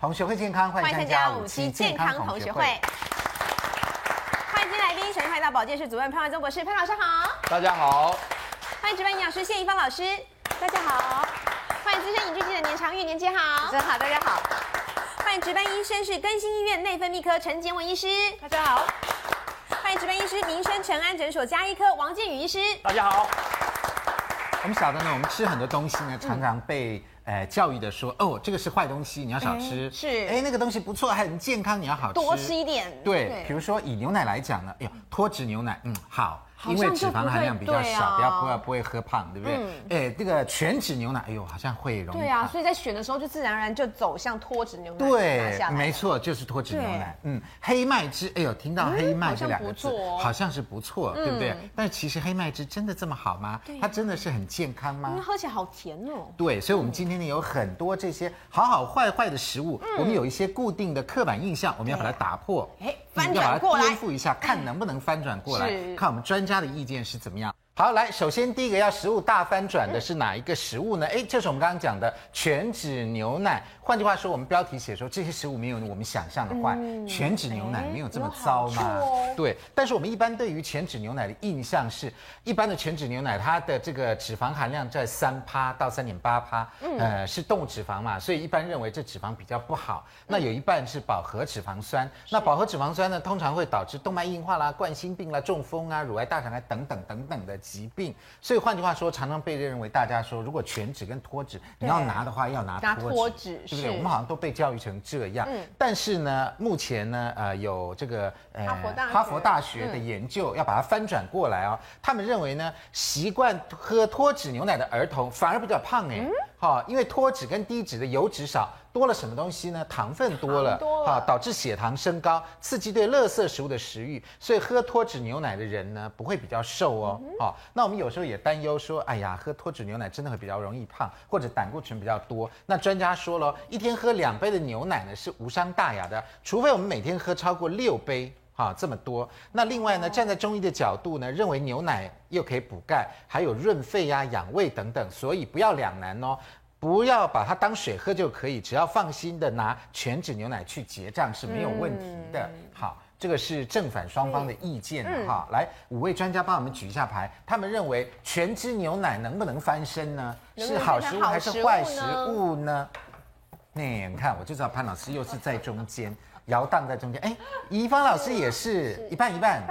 同学会健康，欢迎参加五期健康同学会。欢迎今天来宾，首先欢迎到保健室主任潘怀宗博士，潘老师好。大家好。欢迎值班营养师谢怡芳老师，大家好。欢迎资深影剧记者年长玉，年姐好。主持人好，大家好。欢迎值班医生是更新医院内分泌科陈杰文医师，大家好。欢迎值班医师民生诚安诊所加医科王建宇医师，大家好。我们晓得呢，我们吃很多东西呢，常常被。呃，教育的说，哦，这个是坏东西，你要少吃。是，哎，那个东西不错，还很健康，你要好吃，多吃一点。对，比如说以牛奶来讲呢，哎呦，脱脂牛奶，嗯，好。因为脂肪含量比较少，不要不要不会喝胖，对不对？哎，这个全脂牛奶，哎呦，好像会容易。对啊，所以在选的时候就自然而然就走向脱脂牛奶。对，没错，就是脱脂牛奶。嗯，黑麦汁，哎呦，听到黑麦这两个字，好像是不错，对不对？但是其实黑麦汁真的这么好吗？它真的是很健康吗？因为喝起来好甜哦。对，所以我们今天呢有很多这些好好坏坏的食物，我们有一些固定的刻板印象，我们要把它打破。哎。翻转过来颠覆一下，看能不能翻转过来，看我们专家的意见是怎么样。好，来，首先第一个要食物大翻转的是哪一个食物呢？哎，就是我们刚刚讲的全脂牛奶。换句话说，我们标题写说这些食物没有我们想象的坏，嗯、全脂牛奶没有这么糟吗？哦、对。但是我们一般对于全脂牛奶的印象是，一般的全脂牛奶它的这个脂肪含量在三趴到三点八趴，呃，是动物脂肪嘛，所以一般认为这脂肪比较不好。那有一半是饱和脂肪酸，那饱和脂肪酸呢，通常会导致动脉硬化啦、冠心病啦、中风啊、乳癌、大肠癌等等等等的。疾病，所以换句话说，常常被认为大家说，如果全脂跟脱脂你要拿的话，要拿脱脂，对不对？我们好像都被教育成这样。嗯。但是呢，目前呢，呃，有这个呃哈佛大学的研究要把它翻转过来哦。他们认为呢，习惯喝脱脂牛奶的儿童反而比较胖哎。好，因为脱脂跟低脂的油脂少。多了什么东西呢？糖分多了，哈，导致血糖升高，刺激对垃圾食物的食欲，所以喝脱脂牛奶的人呢，不会比较瘦哦。好，那我们有时候也担忧说，哎呀，喝脱脂牛奶真的会比较容易胖，或者胆固醇比较多。那专家说了，一天喝两杯的牛奶呢是无伤大雅的，除非我们每天喝超过六杯，哈，这么多。那另外呢，站在中医的角度呢，认为牛奶又可以补钙，还有润肺呀、养胃等等，所以不要两难哦。不要把它当水喝就可以，只要放心的拿全脂牛奶去结账是没有问题的。嗯、好，这个是正反双方的意见哈。嗯、来，五位专家帮我们举一下牌，他们认为全脂牛奶能不能翻身呢？是好食物还是坏食物呢？那你看，我就知道潘老师又是在中间。摇荡在中间，哎，怡芳老师也是一半一半，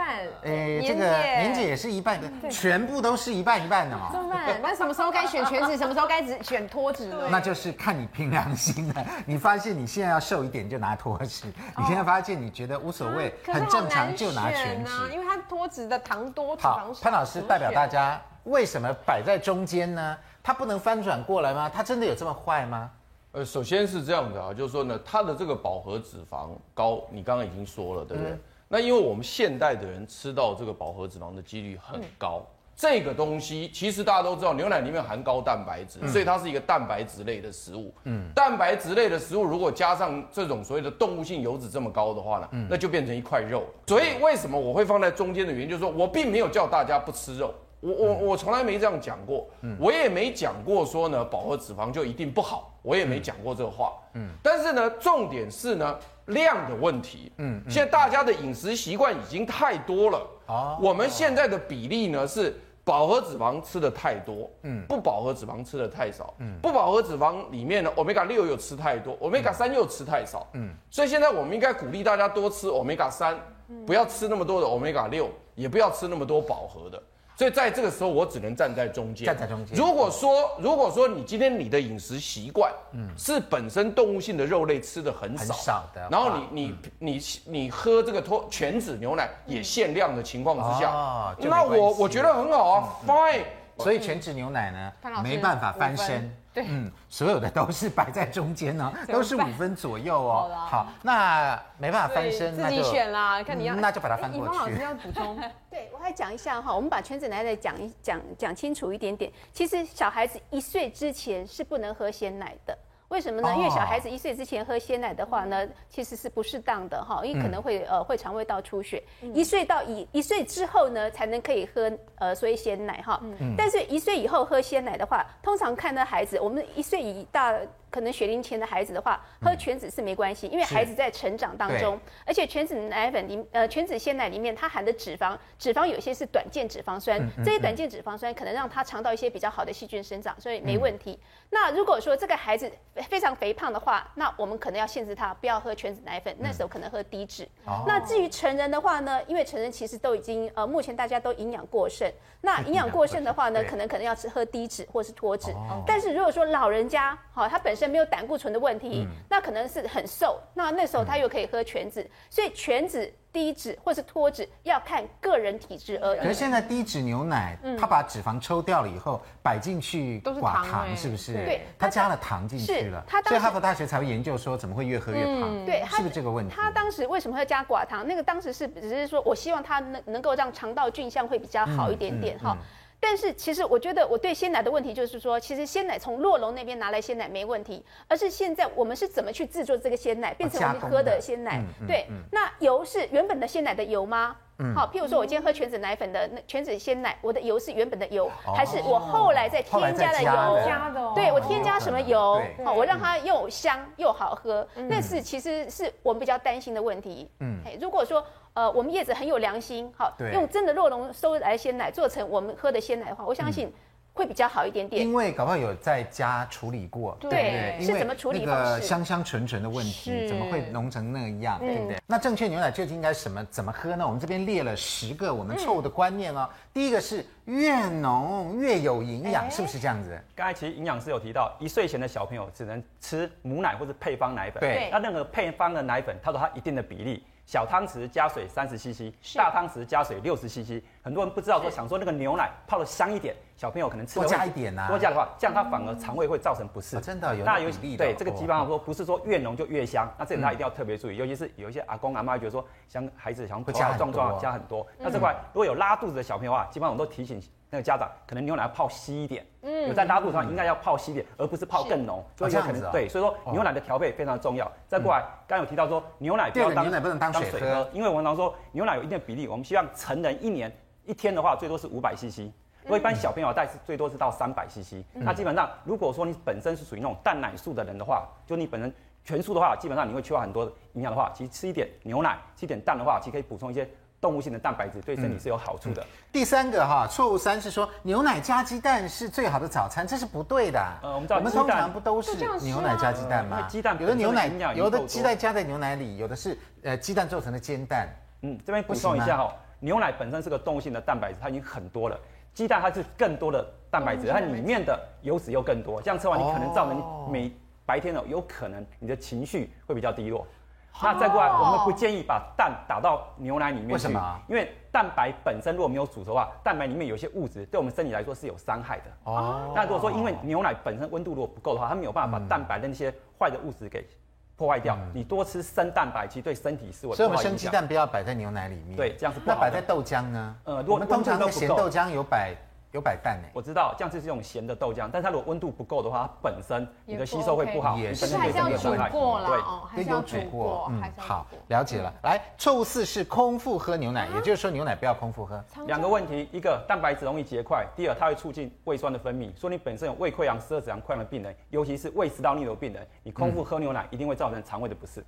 哎，这个年姐也是一半的，全部都是一半一半的嘛。怎么办？那什么时候该选全脂，什么时候该只选脱脂呢？那就是看你凭良心了。你发现你现在要瘦一点就拿脱脂，你现在发现你觉得无所谓，很正常就拿全脂，因为它脱脂的糖多脂肪少。潘老师代表大家，为什么摆在中间呢？它不能翻转过来吗？它真的有这么坏吗？呃，首先是这样的啊，就是说呢，它的这个饱和脂肪高，你刚刚已经说了，对不对？嗯、那因为我们现代的人吃到这个饱和脂肪的几率很高，嗯、这个东西其实大家都知道，牛奶里面含高蛋白质，嗯、所以它是一个蛋白质类的食物。嗯，蛋白质类的食物如果加上这种所谓的动物性油脂这么高的话呢，嗯、那就变成一块肉。所以为什么我会放在中间的原因，就是说我并没有叫大家不吃肉。我我我从来没这样讲过，嗯，我也没讲过说呢，饱和脂肪就一定不好，我也没讲过这个话，嗯，但是呢，重点是呢，量的问题，嗯，现在大家的饮食习惯已经太多了，啊，我们现在的比例呢是饱和脂肪吃的太多，嗯，不饱和脂肪吃的太少，嗯，不饱和脂肪里面呢，Omega 六又吃太多，Omega 三又吃太少，嗯，所以现在我们应该鼓励大家多吃 Omega 三，不要吃那么多的 Omega 六，也不要吃那么多饱和的。所以在这个时候，我只能站在中间。站在中间。如果说，如果说你今天你的饮食习惯，嗯，是本身动物性的肉类吃的很少，很少的，然后你你你你喝这个脱全脂牛奶也限量的情况之下，那我我觉得很好啊，fine。所以全脂牛奶呢，没办法翻身。对，嗯，所有的都是摆在中间呢，都是五分左右哦。好，那没办法翻身，自己选啦，看你要，那就把它翻过去。宜芳老师要补充，对，我还讲一下哈，我们把全子奶奶讲一讲讲清楚一点点。其实小孩子一岁之前是不能喝鲜奶的。为什么呢？因为小孩子一岁之前喝鲜奶的话呢，其实是不适当的哈，因为可能会呃会肠胃道出血。一岁到一一岁之后呢，才能可以喝呃所以鲜奶哈。但是一岁以后喝鲜奶的话，通常看到孩子，我们一岁以大可能学龄前的孩子的话，喝全脂是没关系，因为孩子在成长当中，而且全脂奶粉里呃全脂鲜奶里面它含的脂肪，脂肪有些是短键脂肪酸，这些短键脂肪酸可能让他肠道一些比较好的细菌生长，所以没问题。那如果说这个孩子非常肥胖的话，那我们可能要限制他不要喝全脂奶粉，那时候可能喝低脂。那至于成人的话呢，因为成人其实都已经呃目前大家都营养过剩，那营养过剩的话呢，可能可能要吃喝低脂或是脱脂。但是如果说老人家好，他本身没有胆固醇的问题，那可能是很瘦，那那时候他又可以喝全脂，所以全脂。低脂或是脱脂要看个人体质而已。可是现在低脂牛奶，它把脂肪抽掉了以后摆进去都是寡糖，是不是？对，它加了糖进去了。所以哈佛大学才会研究说怎么会越喝越胖。对，是不是这个问题？他当时为什么会加寡糖？那个当时是只是说我希望它能能够让肠道菌相会比较好一点点哈。但是其实我觉得我对鲜奶的问题就是说，其实鲜奶从洛龙那边拿来鲜奶没问题，而是现在我们是怎么去制作这个鲜奶，变成我们喝的鲜奶。对，那油是原本的鲜奶的油吗？好，譬如说我今天喝全脂奶粉的那全脂鲜奶，我的油是原本的油，还是我后来再添加的油？加的。对，我添加什么油？好，我让它又香又好喝，那是其实是我们比较担心的问题。嗯，如果说。呃，我们叶子很有良心，好，用真的洛龙收来的鲜奶做成我们喝的鲜奶的话，我相信会比较好一点点。因为搞不好有在家处理过，对，对对是怎么处理？那个香香醇醇的问题，怎么会浓成那样，对不对？嗯、那正确牛奶究竟应该什么怎么喝呢？我们这边列了十个我们错误的观念哦。嗯、第一个是越浓越有营养，是不是这样子？刚才其实营养师有提到，一岁前的小朋友只能吃母奶或者配方奶粉，对，那任何配方的奶粉，它都有它一定的比例。小汤匙加水三十 CC，大汤匙加水六十 CC。很多人不知道说，想说那个牛奶泡的香一点，小朋友可能吃多加一点呐。多加的话，这样它反而肠胃会造成不适。真的有那有对这个基本上说，不是说越浓就越香。那这点他一定要特别注意，尤其是有一些阿公阿妈觉得说，像孩子想头好壮壮加很多。那这块如果有拉肚子的小朋友啊，基本上我们都提醒那个家长，可能牛奶要泡稀一点。嗯。有在拉肚子上应该要泡稀一点，而不是泡更浓。所以有可能对，所以说牛奶的调配非常重要。再过来，刚有提到说牛奶不要当牛奶不能当水喝，因为我们常说牛奶有一定的比例，我们希望成人一年。一天的话，最多是五百 CC，如果一般小朋友带是最多是到三百 CC。那基本上，如果说你本身是属于那种蛋奶素的人的话，就你本身全素的话，基本上你会缺乏很多营养的话，其实吃一点牛奶，吃一点蛋的话，其实可以补充一些动物性的蛋白质，对身体是有好处的。嗯嗯、第三个哈，错误三是说牛奶加鸡蛋是最好的早餐，这是不对的。呃，我们知道我们通常不都是牛奶加鸡蛋吗？鸡蛋有的牛奶，有的鸡蛋加在牛奶里，有的是呃鸡蛋做成的煎蛋。嗯，这边补充一下哈。牛奶本身是个动物性的蛋白质，它已经很多了。鸡蛋它是更多的蛋白质，它里面的油脂又更多。这样吃完，你可能造成你每白天哦，有可能你的情绪会比较低落。那再过来，我们不建议把蛋打到牛奶里面去。为什么？因为蛋白本身如果没有煮熟的话，蛋白里面有些物质对我们身体来说是有伤害的。哦。那如果说因为牛奶本身温度如果不够的话，它没有办法把蛋白的那些坏的物质给。破坏掉，你多吃生蛋白，其实对身体是。所以我们生鸡蛋不要摆在牛奶里面。对，这样子不好。那摆在豆浆呢？呃，我们通常的咸豆浆有摆。有摆蛋呢，我知道，这样就是用咸的豆浆，但是它如果温度不够的话，它本身你的吸收会不好，也是还是要煮过了，对，有煮过，嗯，好，了解了。来，错误四是空腹喝牛奶，也就是说牛奶不要空腹喝。两个问题，一个蛋白质容易结块，第二它会促进胃酸的分泌，说你本身有胃溃疡、十二指肠溃疡的病人，尤其是胃食道逆流病人，你空腹喝牛奶一定会造成肠胃的不适。嗯，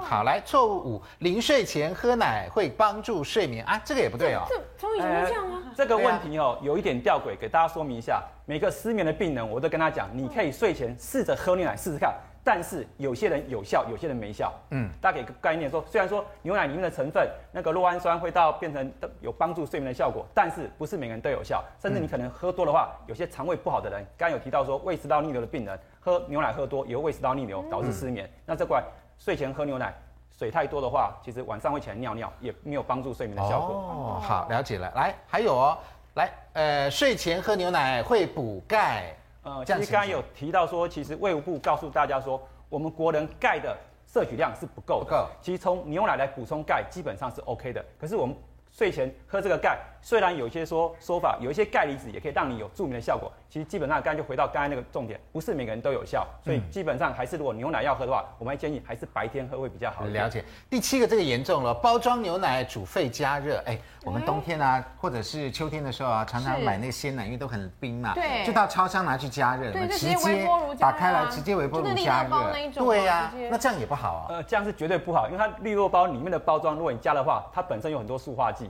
好，来，错误五，临睡前喝奶会帮助睡眠啊，这个也不对哦。这从以前这样吗？这个问题哦，有一点吊诡，给大家说明一下。每个失眠的病人，我都跟他讲，你可以睡前试着喝牛奶试试看，但是有些人有效，有些人没效。嗯，大家给个概念说，虽然说牛奶里面的成分那个酪氨酸会到变成有帮助睡眠的效果，但是不是每个人都有效，甚至你可能喝多的话，有些肠胃不好的人，刚刚有提到说胃食道逆流的病人，喝牛奶喝多也会胃食道逆流导致失眠。那这块。睡前喝牛奶，水太多的话，其实晚上会起来尿尿，也没有帮助睡眠的效果。哦，好，了解了。来，还有哦，来，呃，睡前喝牛奶会补钙。呃，其实刚刚有提到说，其实卫福部告诉大家说，我们国人钙的摄取量是不够的。不够。其实从牛奶来补充钙基本上是 OK 的，可是我们睡前喝这个钙，虽然有些说说法，有一些钙离子也可以让你有助眠的效果，其实基本上刚才就回到刚才那个重点，不是每个人都有效，所以基本上还是如果牛奶要喝的话，我们还建议还是白天喝会比较好。了解。第七个这个严重了，包装牛奶煮沸加热，哎，我们冬天啊，或者是秋天的时候啊，常常买那个鲜奶，因为都很冰嘛，对，就到超商拿去加热，对，直接打开来直接微波炉加热，对呀，那这样也不好啊。呃，这样是绝对不好，因为它绿豆包里面的包装，如果你加的话，它本身有很多塑化剂。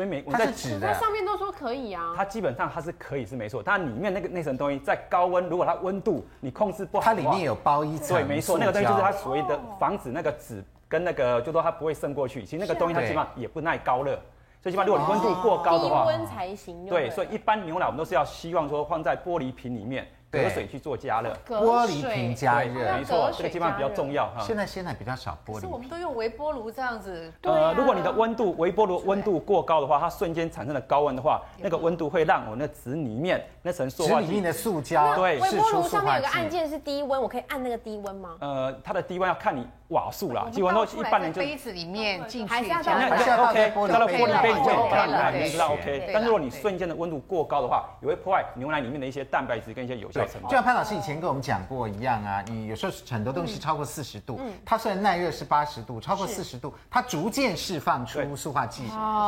所以每我们在纸的，上面都说可以啊。它基本上它是可以是没错，但里面那个那层东西在高温，如果它温度你控制不好，它里面有包一层。对，没错，那个东西就是它所谓的防止那个纸跟那个，就说它不会渗过去。其实那个东西它基本上也不耐高热，最起码如果你温度过高的话，低温才行。对，所以一般牛奶我们都是要希望说放在玻璃瓶里面。隔水去做加热，玻璃瓶加热，没错，这个基本上比较重要哈。现在鲜奶比较少玻璃，是我们都用微波炉这样子。呃，如果你的温度微波炉温度过高的话，它瞬间产生的高温的话，那个温度会让我那纸里面那层塑化剂，纸里面的塑胶，对，微波炉上面有个按键是低温，我可以按那个低温吗？呃，它的低温要看你瓦数啦，基本上都一般人就杯子里面进去，还是要那就 OK，倒到玻璃杯里面看来你知道 OK。但如果你瞬间的温度过高的话，也会破坏牛奶里面的一些蛋白质跟一些有效成分。就像潘老师以前跟我们讲过一样啊，你有时候很多东西超过四十度，它虽然耐热是八十度，超过四十度，它逐渐释放出塑化剂，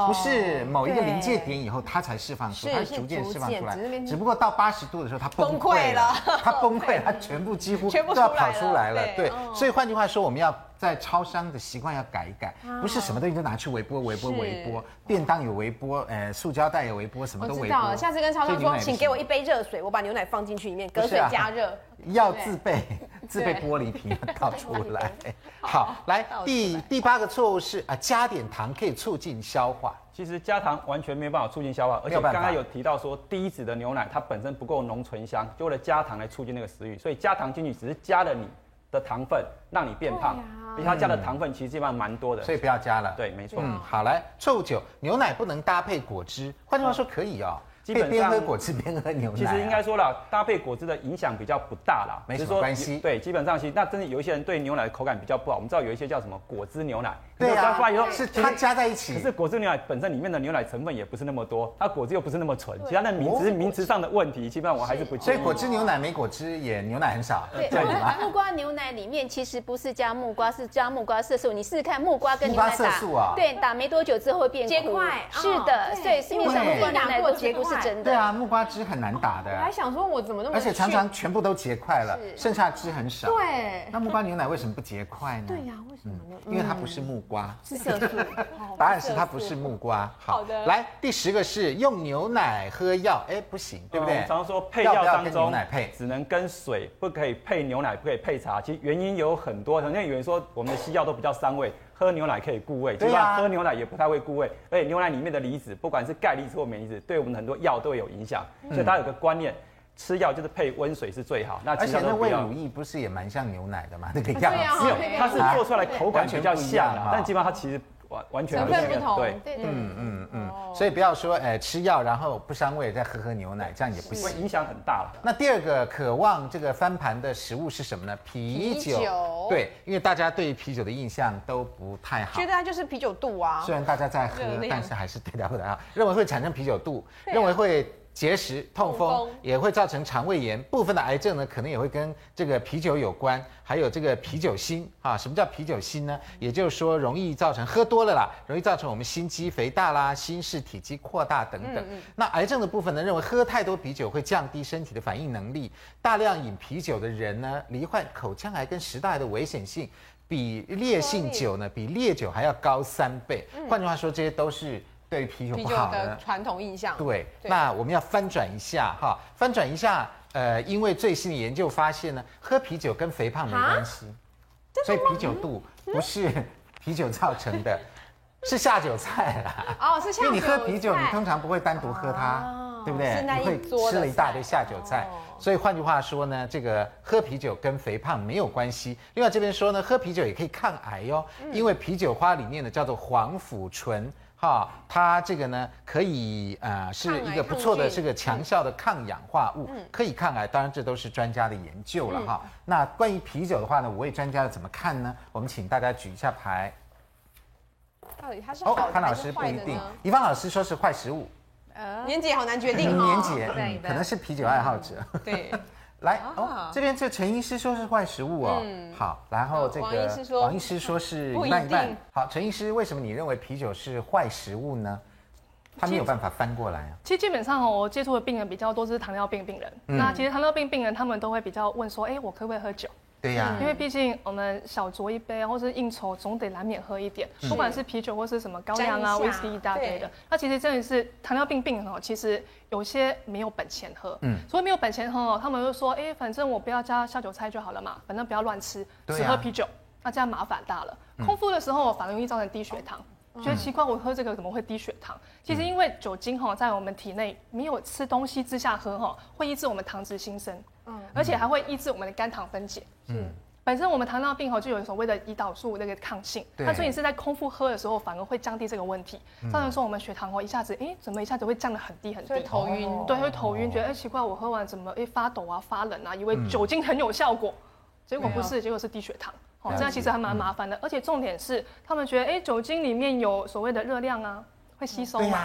不是某一个临界点以后它才释放出，它是逐渐释放出来。只不过到八十度的时候它崩溃了，它崩溃，它全部几乎都要跑出来了。对，所以换句话说，我们要在超商的习惯要改一改，不是什么东西都拿去微波、微波、微波。便当有微波，呃，塑胶袋有微波，什么都微波。我知道了，下次跟超商说，请给我一杯热水，我把牛奶放进去里面，隔水加热。要自备 自备玻璃瓶倒出来。好，来第第八个错误是啊，加点糖可以促进消化。其实加糖完全没有办法促进消化，而且刚刚有提到说低脂的牛奶它本身不够浓醇香，就为了加糖来促进那个食欲，所以加糖进去只是加了你的糖分，让你变胖。而且它加的糖分其实基本上蛮多的，所以不要加了。对，没错。嗯，好，来错误九，牛奶不能搭配果汁，换句话说可以哦。基本上边喝果汁边喝牛奶，其实应该说了，搭配果汁的影响比较不大啦，没什么关系。对，基本上其实那真的有一些人对牛奶的口感比较不好，我们知道有一些叫什么果汁牛奶，对啊，是它加在一起。可是果汁牛奶本身里面的牛奶成分也不是那么多，它果汁又不是那么纯，其他的名只是名词上的问题，基本上我还是不建议。所以果汁牛奶没果汁也牛奶很少。对，木瓜牛奶里面其实不是加木瓜，是加木瓜色素。你试试看木瓜跟牛奶打，对，打没多久之后会变结块。是的，所以市面上木瓜牛奶过结不是真的。对啊，木瓜汁很难打的，我还想说，我怎么那么……而且常常全部都结块了，剩下汁很少。对，那木瓜牛奶为什么不结块呢？对呀，为什么呢？因为它不是木瓜，是色素。答案是它不是木瓜。好的，来第十个是用牛奶喝药，哎，不行，对不对？常常说配药当中牛奶配只能跟水，不可以配牛奶，不可以配茶。其实原因有很多，好像有人说我们的西药都比较伤胃，喝牛奶可以固胃，对吧？喝牛奶也不太会固胃，而且牛奶里面的离子，不管是钙离子或镁离子，对我们很多药都会有影响。所以大家有个观念，吃药就是配温水是最好。那而且那胃乳液不是也蛮像牛奶的吗？那个样子，没有，它是做出来口感比较像，但基本上它其实完完全不同。对，嗯嗯嗯。所以不要说，哎，吃药然后不伤胃，再喝喝牛奶，这样也不行，影响很大了。那第二个渴望这个翻盘的食物是什么呢？啤酒。对，因为大家对啤酒的印象都不太好，觉得它就是啤酒肚啊。虽然大家在喝，但是还是对它不太好，认为会产生啤酒肚，认为会。结石、痛风也会造成肠胃炎，部分的癌症呢，可能也会跟这个啤酒有关，还有这个啤酒心啊。什么叫啤酒心呢？也就是说，容易造成喝多了啦，容易造成我们心肌肥大啦、心室体积扩大等等。嗯嗯。那癌症的部分呢，认为喝太多啤酒会降低身体的反应能力，大量饮啤酒的人呢，罹患口腔癌跟食道癌的危险性比烈性酒呢，比烈酒还要高三倍。换句话说，这些都是。对啤酒不好的传统印象。对，那我们要翻转一下哈，翻转一下。呃，因为最新的研究发现呢，喝啤酒跟肥胖没关系，所以啤酒肚不是啤酒造成的，是下酒菜啦。哦，是下酒菜。因为你喝啤酒，你通常不会单独喝它，对不对？你会吃了一大堆下酒菜。所以换句话说呢，这个喝啤酒跟肥胖没有关系。另外这边说呢，喝啤酒也可以抗癌哟，因为啤酒花里面呢叫做黄腐醇。哈，它这个呢，可以呃是一个不错的这个强效的抗氧化物，可以抗癌。当然，这都是专家的研究了哈。那关于啤酒的话呢，五位专家怎么看呢？我们请大家举一下牌。到底它是好的还是坏的呢？宜芳老师说是坏食物。呃，年姐好难决定哦。年姐可能是啤酒爱好者。对。来哦，这边这陈医师说是坏食物哦。嗯。好，然后这个王医师说，王医师说是 一半一半。好，陈医师，为什么你认为啤酒是坏食物呢？他没有办法翻过来啊。其实基本上哦，我接触的病人比较多是糖尿病病人。那其实糖尿病病人他们都会比较问说，哎，我可不可以喝酒？对呀，因为毕竟我们小酌一杯，或是应酬，总得难免喝一点。不管是啤酒或是什么高粱啊、威士忌一大堆的，那其实真的是糖尿病病人哦，其实有些没有本钱喝。嗯，所以没有本钱喝哦，他们就说，哎，反正我不要加下酒菜就好了嘛，反正不要乱吃，只喝啤酒，那这样麻烦大了。空腹的时候反而容易造成低血糖。觉得奇怪，我喝这个怎么会低血糖？其实因为酒精哈在我们体内没有吃东西之下喝哈，会抑制我们糖脂新生。嗯，而且还会抑制我们的肝糖分解。嗯，本身我们糖尿病哈就有所谓的胰岛素那个抗性，它所以你是在空腹喝的时候反而会降低这个问题。造成说我们血糖哦一下子哎怎么一下子会降得很低很低，会头晕，对，会头晕，觉得哎奇怪我喝完怎么哎发抖啊发冷啊，以为酒精很有效果，结果不是，结果是低血糖。哦，这样其实还蛮麻烦的，而且重点是他们觉得哎酒精里面有所谓的热量啊。会吸收嘛？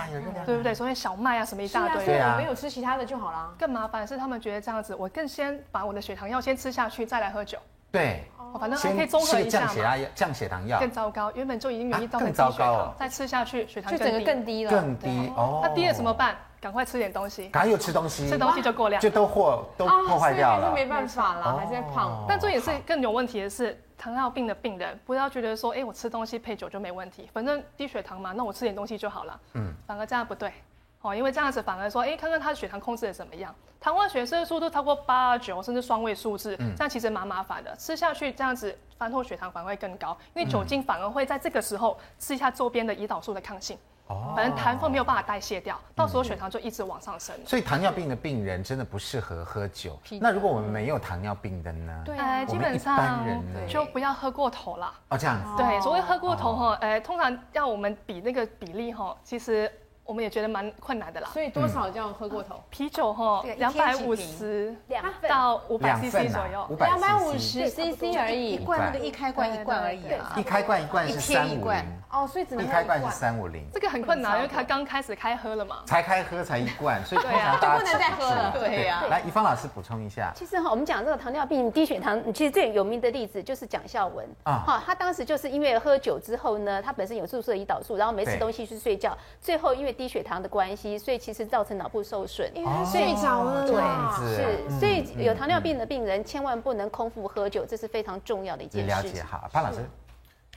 对不对？所以小麦啊什么一大堆，对啊，没有吃其他的就好了。更麻烦的是他们觉得这样子，我更先把我的血糖药先吃下去，再来喝酒。对，反正还可以综合一下嘛。降血压药、降血糖药。更糟糕，原本就已经容易造成低血糖，再吃下去血糖就整个更低了。更低哦。那低了怎么办？赶快吃点东西。赶快又吃东西，吃东西就过量，就都破都破坏掉是没办法啦，还是在胖。但这也是更有问题的是。糖尿病的病人不要觉得说，哎，我吃东西配酒就没问题，反正低血糖嘛，那我吃点东西就好了。嗯，反而这样不对，哦，因为这样子反而说，哎，看看他的血糖控制的怎么样，糖化血色素都超过八九甚至双位数字，这样其实蛮麻烦的，吃下去这样子饭后血糖反而会更高，因为酒精反而会在这个时候吃一下周边的胰岛素的抗性。哦，反正糖分没有办法代谢掉，到时候血糖就一直往上升。所以糖尿病的病人真的不适合喝酒。那如果我们没有糖尿病的呢？对，基本上就不要喝过头了。哦，这样子。对，所谓喝过头哈，呃，通常要我们比那个比例哈，其实。我们也觉得蛮困难的啦，所以多少这样喝过头？啤酒哈，两百五十到五百 CC 左右，两百五十 CC 而已，一罐那个一开罐一罐而已啊，一开罐一罐是三五零。哦，所以只能一开罐是三五零，这个很困难，因为他刚开始开喝了嘛，才开喝才一罐，所以通常就不能再喝了，对呀。来，怡芳老师补充一下，其实哈，我们讲这个糖尿病低血糖，其实最有名的例子就是蒋孝文。啊，哈，他当时就是因为喝酒之后呢，他本身有注射胰岛素，然后没吃东西去睡觉，最后因为低血糖的关系。所以其实造成脑部受损，因为睡着了。对，是，所以有糖尿病的病人千万不能空腹喝酒，这是非常重要的一件事。了解哈，潘老师。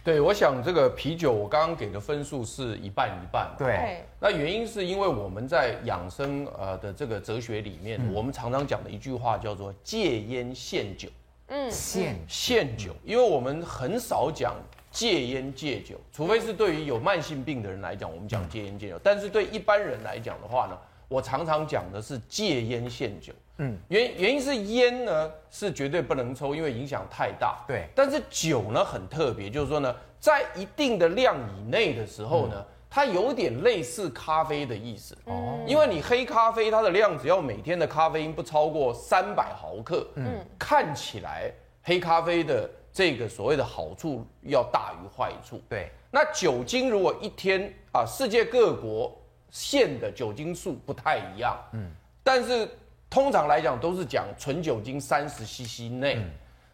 对，我想这个啤酒我刚刚给的分数是一半一半。对，那原因是因为我们在养生呃的这个哲学里面，我们常常讲的一句话叫做戒烟限酒。嗯，限限酒，因为我们很少讲。戒烟戒酒，除非是对于有慢性病的人来讲，我们讲戒烟戒酒。但是对一般人来讲的话呢，我常常讲的是戒烟限酒。嗯，原原因是烟呢是绝对不能抽，因为影响太大。对。但是酒呢很特别，就是说呢，在一定的量以内的时候呢，它有点类似咖啡的意思。哦。因为你黑咖啡它的量只要每天的咖啡因不超过三百毫克，嗯，看起来黑咖啡的。这个所谓的好处要大于坏处。对，那酒精如果一天啊，世界各国限的酒精数不太一样。嗯，但是通常来讲都是讲纯酒精三十 CC 内。嗯，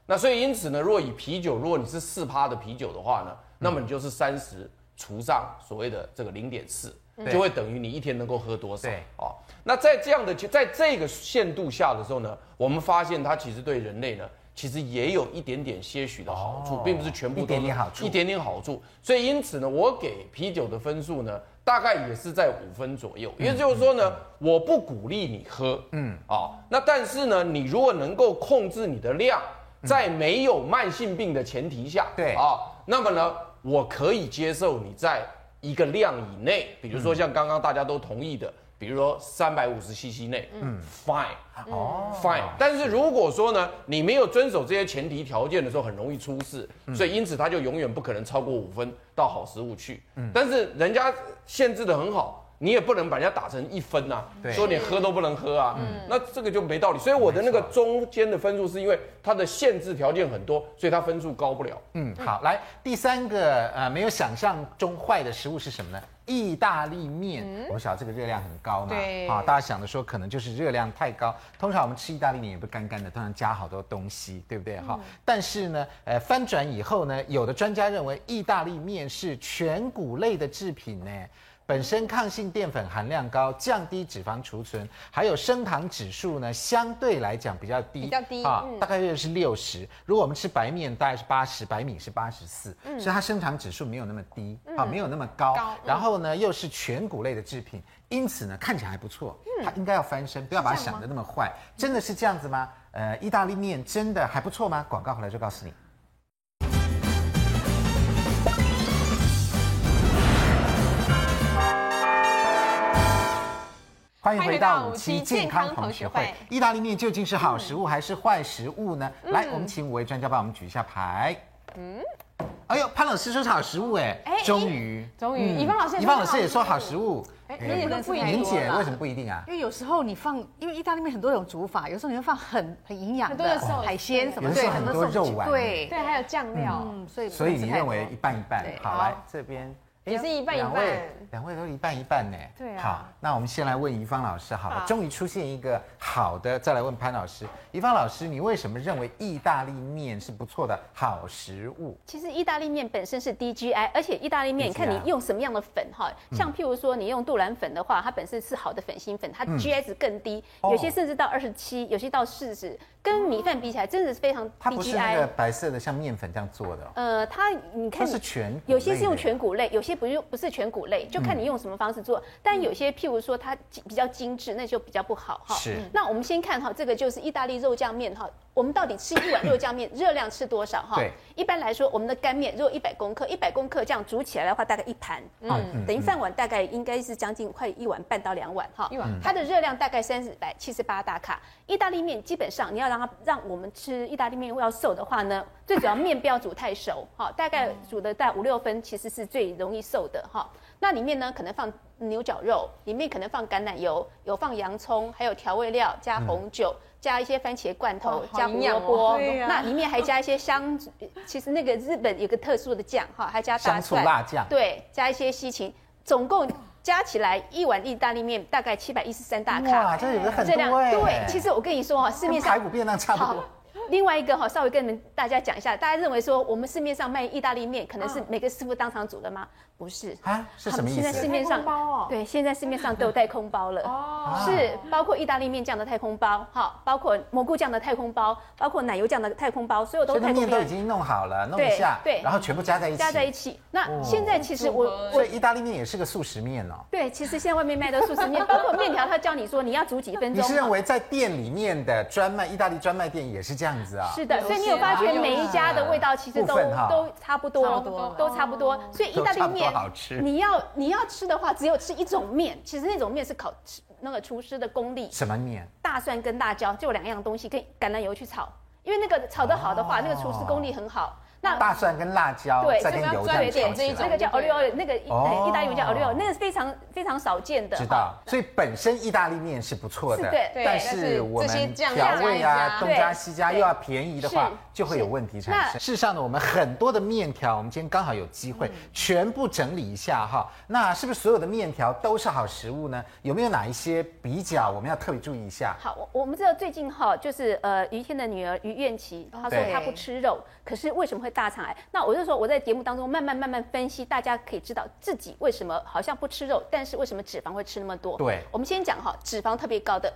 那所以因此呢，如果以啤酒，如果你是四趴的啤酒的话呢，那么你就是三十除上所谓的这个零点四，就会等于你一天能够喝多少。对，哦，那在这样的在这个限度下的时候呢，我们发现它其实对人类呢。其实也有一点点些许的好处，并不是全部都一点点好处，一点点好处。所以因此呢，我给啤酒的分数呢，大概也是在五分左右。也就是说呢，我不鼓励你喝，嗯啊，那但是呢，你如果能够控制你的量，在没有慢性病的前提下，对啊，那么呢，我可以接受你在一个量以内，比如说像刚刚大家都同意的。比如说三百五十 CC 内，嗯，fine，哦，fine。但是如果说呢，你没有遵守这些前提条件的时候，很容易出事，所以因此它就永远不可能超过五分到好食物去。嗯，但是人家限制的很好，你也不能把人家打成一分呐，对说你喝都不能喝啊，嗯那这个就没道理。所以我的那个中间的分数是因为它的限制条件很多，所以它分数高不了。嗯，好，来第三个呃没有想象中坏的食物是什么呢？意大利面，我们晓得这个热量很高嘛，对啊，大家想的说可能就是热量太高。通常我们吃意大利面也不干干的，通常加好多东西，对不对？哈、但是呢，呃，翻转以后呢，有的专家认为意大利面是全谷类的制品呢。本身抗性淀粉含量高，降低脂肪储存，还有升糖指数呢，相对来讲比较低，比较低啊，嗯大概约是六十。如果我们吃白面，大概是八十，白米是八十四，所以它升糖指数没有那么低，啊，没有那么高。然后呢，又是全谷类的制品，因此呢，看起来还不错，它应该要翻身，不要把它想的那么坏。真的是这样子吗？呃，意大利面真的还不错吗？广告回来就告诉你。欢迎回到五期健康同学会。意大利面究竟是好食物还是坏食物呢？嗯、来，我们请五位专家帮我们举一下牌。嗯，哎呦，潘老师说是好食物哎，哎终于，终于，怡芳老师，怡芳老师也说好食物。哎，那也不一定。您姐为什么不一定啊？因为有时候你放，因为意大利面很多种煮法，有时候你会放很很营养的海鲜什么，对，很多肉丸，对对，还有酱料，嗯，所以所以你认为一半一半？好，来这边。也是一半一半，两位都一半一半呢。对啊。好，那我们先来问怡芳老师好了。终于出现一个好的，再来问潘老师。怡芳老师，你为什么认为意大利面是不错的好食物？其实意大利面本身是低 GI，而且意大利面，你看你用什么样的粉哈，像譬如说你用杜兰粉的话，它本身是好的粉心粉，它 GI 值更低，有些甚至到二十七，有些到四十，跟米饭比起来，真的是非常 DGI。它不是那个白色的，像面粉这样做的。呃，它你看，它是全，有些是用全谷类，有些不用，不是全谷类，就看你用什么方式做。但有些譬如说它比较精致，那就比较不好哈。是。那我们先看哈，这个就是意大利肉酱面哈。我们到底吃一碗肉酱面热量吃多少哈？对。一般来说，我们的干面如果一百公克，一百公克这样煮起来的话，大概一盘，嗯，等于饭碗大概应该是将近快一碗半到两碗哈。一碗。它的热量大概三百七十八大卡。意大利面基本上你要让它让我们吃意大利面要瘦的话呢，最主要面不要煮太熟哈，大概煮的在五六分其实是最容易瘦的哈。那里面呢可能放牛绞肉，里面可能放橄榄油，有放洋葱，还有调味料，加红酒。加一些番茄罐头，加胡萝卜，那里面还加一些香，其实那个日本有个特殊的酱哈，还加大蒜、辣酱，对，加一些西芹，总共加起来一碗意大利面大概七百一十三大卡。哇，这有个很多哎。对，其实我跟你说哈，市面上排骨便当差不多。另外一个哈，稍微跟你们大家讲一下，大家认为说我们市面上卖意大利面，可能是每个师傅当场煮的吗？不是啊，是什么意思？现在市面上对，现在市面上都有太空包了哦，是包括意大利面酱的太空包，好，包括蘑菇酱的太空包，包括奶油酱的太空包，所有都太空包。面都已经弄好了，弄一下，对，然后全部加在一起。加在一起。那现在其实我我意大利面也是个素食面哦。对，其实现在外面卖的素食面，包括面条，他教你说你要煮几分钟。你是认为在店里面的专卖意大利专卖店也是这样子啊？是的，所以你有发觉每一家的味道其实都都差不多，都差不多。所以意大利面好吃，你要。你要吃的话，只有吃一种面。其实那种面是考那个厨师的功力。什么面？大蒜跟辣椒就两样东西，跟橄榄油去炒。因为那个炒得好的话，哦、那个厨师功力很好。那大蒜跟辣椒，对，再跟油这样炒起来，那个叫 olio，那个意大利文叫 olio，那个是非常非常少见的。知道，所以本身意大利面是不错的，对，但是我们调味啊，东加西加又要便宜的话，就会有问题产生。事实上呢，我们很多的面条，我们今天刚好有机会全部整理一下哈。那是不是所有的面条都是好食物呢？有没有哪一些比较我们要特别注意一下？好，我我们知道最近哈，就是呃于天的女儿于愿琪，她说她不吃肉，可是为什么会大肠癌？那我就说我在节目当中慢慢慢慢分析，大家可以知道自己为什么好像不吃肉，但是为什么脂肪会吃那么多？对，我们先讲哈，脂肪特别高的，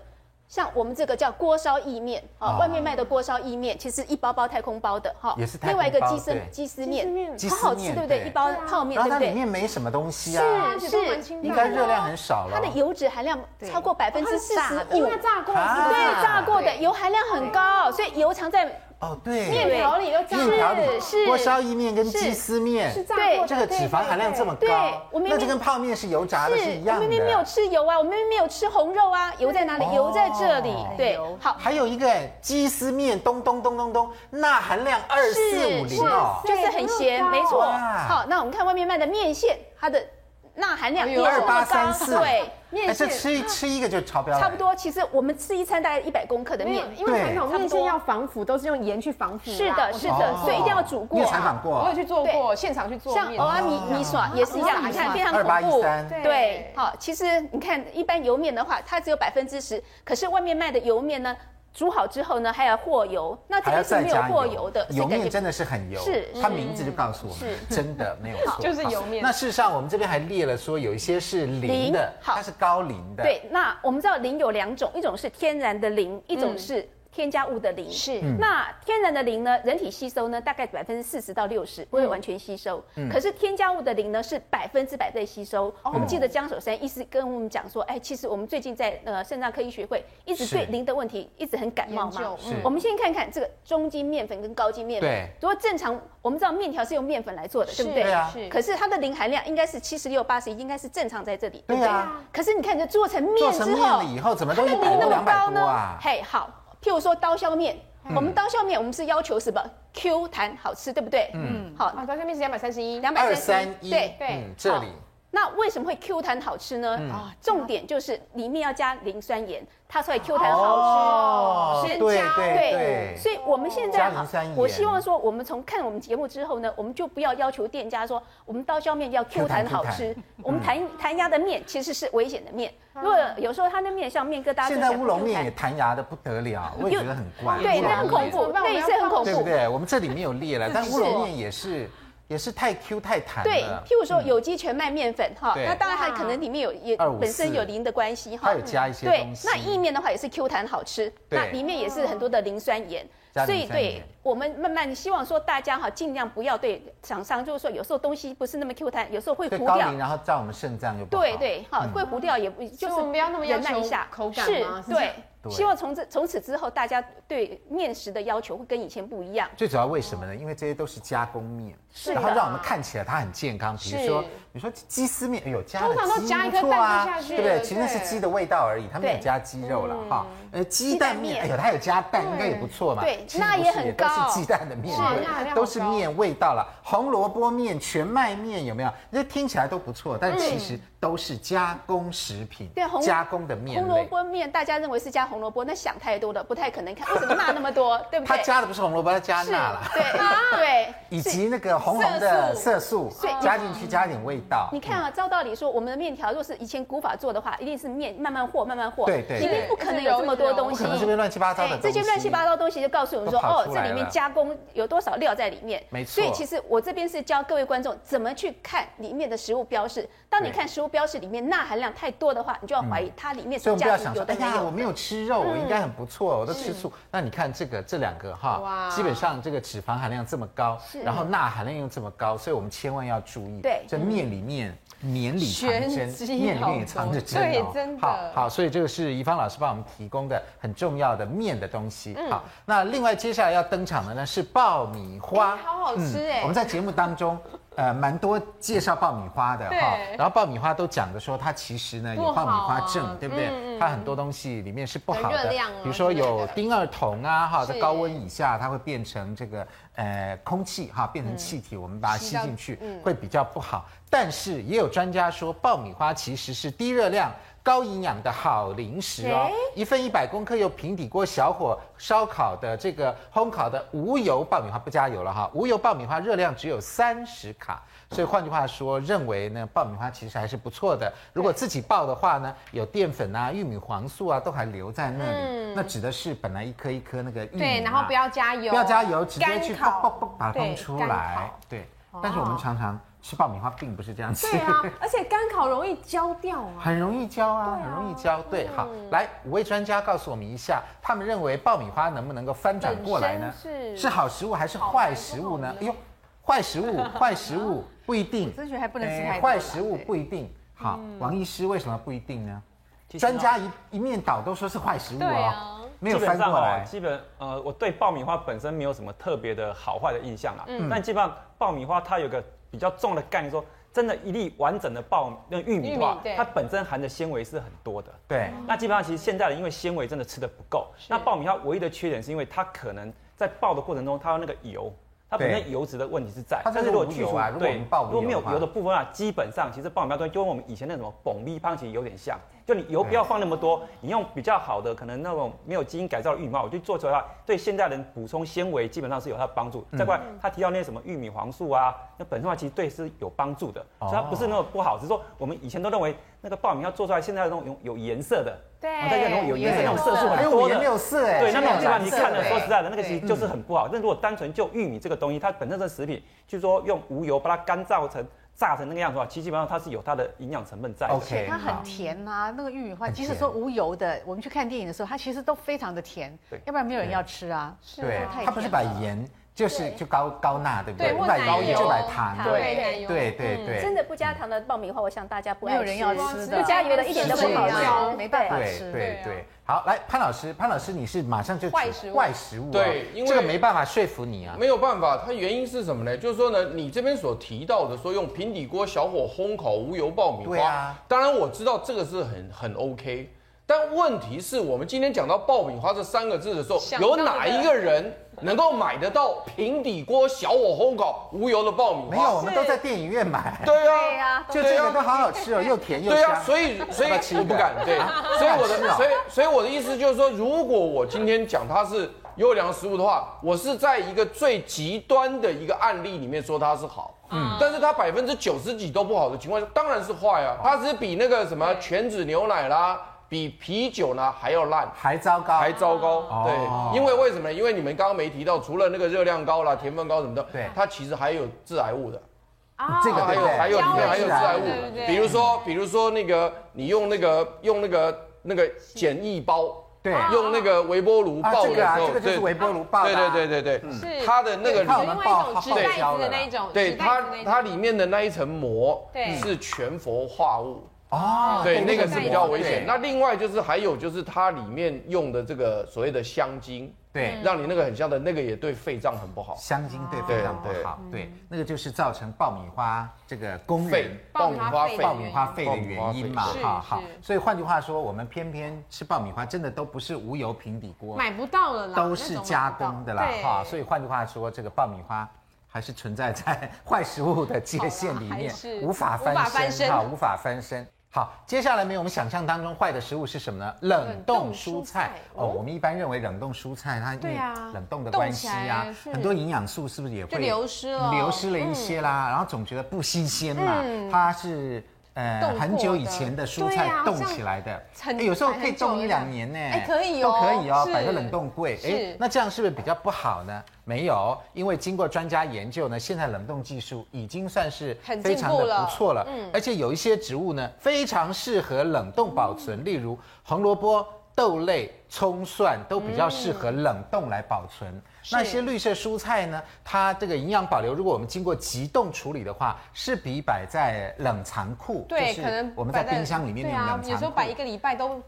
像我们这个叫锅烧意面啊，外面卖的锅烧意面，其实一包包太空包的哈，也是另外一个鸡丝鸡丝面，好好吃，对不对？一包泡面，对不对？然后它里面没什么东西啊，是是，应该热量很少了。它的油脂含量超过百分之四十五，因为炸过，对，炸过的油含量很高，所以油藏在。哦，对，面条里都面条里是锅烧意面跟鸡丝面，是炸过的，这个脂肪含量这么高，那就跟泡面是油炸的是一样的。我明明没有吃油啊，我明明没有吃红肉啊，油在哪里？油在这里。对，好，还有一个鸡丝面，咚咚咚咚咚，钠含量二四五零哦，就是很咸，没错。好，那我们看外面卖的面线，它的。钠含量也是那么高，对。面线吃一吃一个就超标了。差不多，其实我们吃一餐大概一百公克的面，因为传统面线要防腐，都是用盐去防腐。是的，是的，所以一定要煮过。你有采访过？我有去做过，现场去做。像哦，阿米米耍也是一样，你看非常恐怖。对，好，其实你看一般油面的话，它只有百分之十，可是外面卖的油面呢？煮好之后呢，还要和油，那这个是没有和油的。油面真的是很油，是它名字就告诉我们，真的没有错，就是油面。那事实上，我们这边还列了说，有一些是磷的，它是高磷的。对，那我们知道磷有两种，一种是天然的磷，一种是。添加物的磷是，那天然的磷呢？人体吸收呢，大概百分之四十到六十，不会完全吸收。可是添加物的磷呢，是百分之百被吸收。我们记得江守山医师跟我们讲说，哎，其实我们最近在呃肾脏科医学会一直对磷的问题一直很感冒嘛。我们先看看这个中筋面粉跟高筋面粉。对。如果正常，我们知道面条是用面粉来做的，对不对？是。可是它的磷含量应该是七十六、八十，应该是正常在这里，对不对？可是你看，这做成面之后，以后怎么都一百多、两百多啊？嘿，好。譬如说刀削面，我们刀削面，我们是要求什么？Q 弹好吃，对不对？嗯，好，刀削面是两百三十一，两百三十一，对对，这里。那为什么会 Q 弹好吃呢？啊，重点就是里面要加磷酸盐，它才会 Q 弹好吃。是对对对。所以我们现在哈，我希望说，我们从看我们节目之后呢，我们就不要要求店家说，我们刀削面要 Q 弹好吃。我们弹弹牙的面其实是危险的面。如果有时候它的面像面疙瘩，现在乌龙面也弹牙的不得了，我也觉得很怪。对，那很恐怖，那也是很恐怖，对不对？我们这里没有裂了，但乌龙面也是。也是太 Q 太弹了。对，譬如说有机全麦面粉哈，那当然它可能里面有也本身有磷的关系哈。它有加一些。对，那意面的话也是 Q 弹好吃，那里面也是很多的磷酸盐。所以对我们慢慢希望说大家哈尽量不要对厂商就是说有时候东西不是那么 Q 弹，有时候会糊掉。然后在我们肾脏又不好。对对，好会糊掉也不就是不要那么忍耐一下口感是，对。希望从这从此之后，大家对面食的要求会跟以前不一样。最主要为什么呢？因为这些都是加工面，是然后让我们看起来它很健康。比如说，你说鸡丝面，哎呦，加了鸡，不错啊，对不对？其实那是鸡的味道而已，它没有加鸡肉了哈。呃，鸡蛋面，哎呦，它有加蛋，应该也不错嘛。对，那也很高，鸡蛋的面，味，都是面味道了。红萝卜面、全麦面有没有？那听起来都不错，但其实。都是加工食品，对，加工的面。红萝卜面大家认为是加红萝卜，那想太多了，不太可能。看为什么钠那么多，对不对？他加的不是红萝卜，他加钠了。对 对，以及那个红红的色素加进去，加一点味道。你看啊，照道理说，我们的面条若是以前古法做的话，一定是面慢慢和，慢慢和。对对，里面不可能有这么多东西。可能这边乱七八糟的。这些乱七八糟的东西就告诉我们说，哦，这里面加工有多少料在里面。没错。所以其实我这边是教各位观众怎么去看里面的食物标示。当你看食物标示里面钠含量太多的话，你就要怀疑它里面是加有的哎呀。我没有吃肉，我应该很不错，我都吃素。那你看这个这两个哈，基本上这个脂肪含量这么高，然后钠含量又这么高，所以我们千万要注意。对，这面里面绵里藏针，面里面也藏着针哦。对，真的。好，好，所以这个是怡芳老师帮我们提供的很重要的面的东西。好，那另外接下来要登场的呢是爆米花，好好吃哎。我们在节目当中。呃，蛮多介绍爆米花的哈，然后爆米花都讲的说它其实呢有爆米花症，对不对？它很多东西里面是不好的，比如说有丁二酮啊哈，在高温以下它会变成这个呃空气哈，变成气体，我们把它吸进去会比较不好。但是也有专家说爆米花其实是低热量。高营养的好零食哦，一份一百公克，用平底锅小火烧烤的这个烘烤的无油爆米花，不加油了哈，无油爆米花热量只有三十卡，所以换句话说，认为呢爆米花其实还是不错的。如果自己爆的话呢，有淀粉啊、玉米黄素啊都还留在那里，那指的是本来一颗一颗那个玉米，对，然后不要加油，不要加油，直接去爆爆爆把它弄出来，对。但是我们常常。吃爆米花并不是这样吃，对啊，而且干烤容易焦掉啊，很容易焦啊，很容易焦。对，好，来五位专家告诉我们一下，他们认为爆米花能不能够翻转过来呢？是是好食物还是坏食物呢？哎呦，坏食物，坏食物不一定，这还不能吃太坏食物不一定。好，王医师为什么不一定呢？专家一一面倒都说是坏食物哦，没有翻过来。基本呃，我对爆米花本身没有什么特别的好坏的印象啊。嗯，但基本上爆米花它有个。比较重的概念说，真的，一粒完整的爆那玉米的话，它本身含的纤维是很多的。对，那基本上其实现在人因为纤维真的吃的不够，那爆米花唯一的缺点是因为它可能在爆的过程中，它的那个油它本身油脂的问题是在，但是如果去除啊，对，如果没有油的部分啊，基本上其实爆米花端就跟我们以前那什么蹦米胖其实有点像，就你油不要放那么多，你用比较好的可能那种没有基因改造的玉米嘛，我就做出来的话，对现代人补充纤维基本上是有它的帮助。再过来，他提到那些什么玉米黄素啊，那本身的话其实对是有帮助的，所以它不是那么不好，只是说我们以前都认为那个爆米要做出来现在的那种有有颜色的。对，那种有颜色、那种色素很多的，对，那种地方你看了，说实在的，那个其实就是很不好。但如果单纯就玉米这个东西，它本身的食品，就是说用无油把它干燥成、炸成那个样子的话，其实基本上它是有它的营养成分在。而且它很甜啊，那个玉米花，即使说无油的，我们去看电影的时候，它其实都非常的甜，要不然没有人要吃啊。对，它不是把盐。就是就高高钠，对不对？不买高油，就买糖，对对对对。真的不加糖的爆米花，我想大家不爱吃。没有人要吃的。不加油的一点都不好吃，没办法吃。对对。好，来潘老师，潘老师，你是马上就坏食物，坏食物。对，因为这个没办法说服你啊。没有办法，它原因是什么呢？就是说呢，你这边所提到的说用平底锅小火烘烤无油爆米花，啊，当然我知道这个是很很 OK。但问题是我们今天讲到爆米花这三个字的时候，有哪一个人能够买得到平底锅小火烘烤无油的爆米花？没有，我们都在电影院买。对啊，就这个都好好吃哦，又甜又香。对啊，所以 所以我不敢。对，所以我的所以所以我的意思就是说，如果我今天讲它是优良食物的话，我是在一个最极端的一个案例里面说它是好，嗯，但是它百分之九十几都不好的情况下，当然是坏啊。它只比那个什么全脂牛奶啦。比啤酒呢还要烂，还糟糕，还糟糕。对，因为为什么呢？因为你们刚刚没提到，除了那个热量高啦、甜分高什么的，对，它其实还有致癌物的。啊，这个还有还有里面还有致癌物，比如说比如说那个你用那个用那个那个简易包，对，用那个微波炉爆的时候，这个就是微波炉爆的。对对对对对，是。它的那个里面爆纸袋子的那种，对它它里面的那一层膜是全氟化物。哦，对，那个是比较危险。那另外就是还有就是它里面用的这个所谓的香精，对，让你那个很香的那个也对肺脏很不好。香精对肺脏不好，对，那个就是造成爆米花这个功能，爆米花肺，爆米花肺的原因嘛，哈好。所以换句话说，我们偏偏吃爆米花真的都不是无油平底锅，买不到了啦，都是加工的啦，哈。所以换句话说，这个爆米花还是存在在 坏食物的界限里面，无法翻身，哈，无法翻身。好，接下来没有我们想象当中坏的食物是什么呢？冷冻蔬菜。哦，我们一般认为冷冻蔬菜它因为冷冻的关系啊，很多营养素是不是也会流失了？流失了一些啦，然后总觉得不新鲜嘛，它是呃很久以前的蔬菜冻起来的，哎，有时候可以冻一两年呢，哎，可以哦，都可以哦，摆个冷冻柜，哎，那这样是不是比较不好呢？没有，因为经过专家研究呢，现在冷冻技术已经算是非常的不错了。嗯，而且有一些植物呢，非常适合冷冻保存，例如红萝卜、豆类、葱蒜都比较适合冷冻来保存。那些绿色蔬菜呢，它这个营养保留，如果我们经过急冻处理的话，是比摆在冷藏库，对，可能我们在冰箱里面的冷藏库，有时候摆一个礼拜都。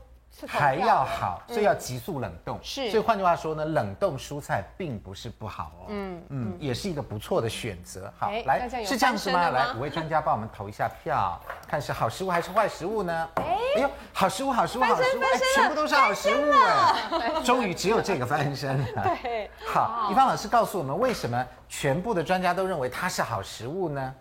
还要好，所以要急速冷冻。是，所以换句话说呢，冷冻蔬菜并不是不好哦。嗯嗯，也是一个不错的选择。好，来，是这样子吗？来，五位专家帮我们投一下票，看是好食物还是坏食物呢？哎呦，好食物，好食物，好食物，哎，全部都是好食物哎！终于只有这个翻身了。对，好，一芳老师告诉我们，为什么全部的专家都认为它是好食物呢？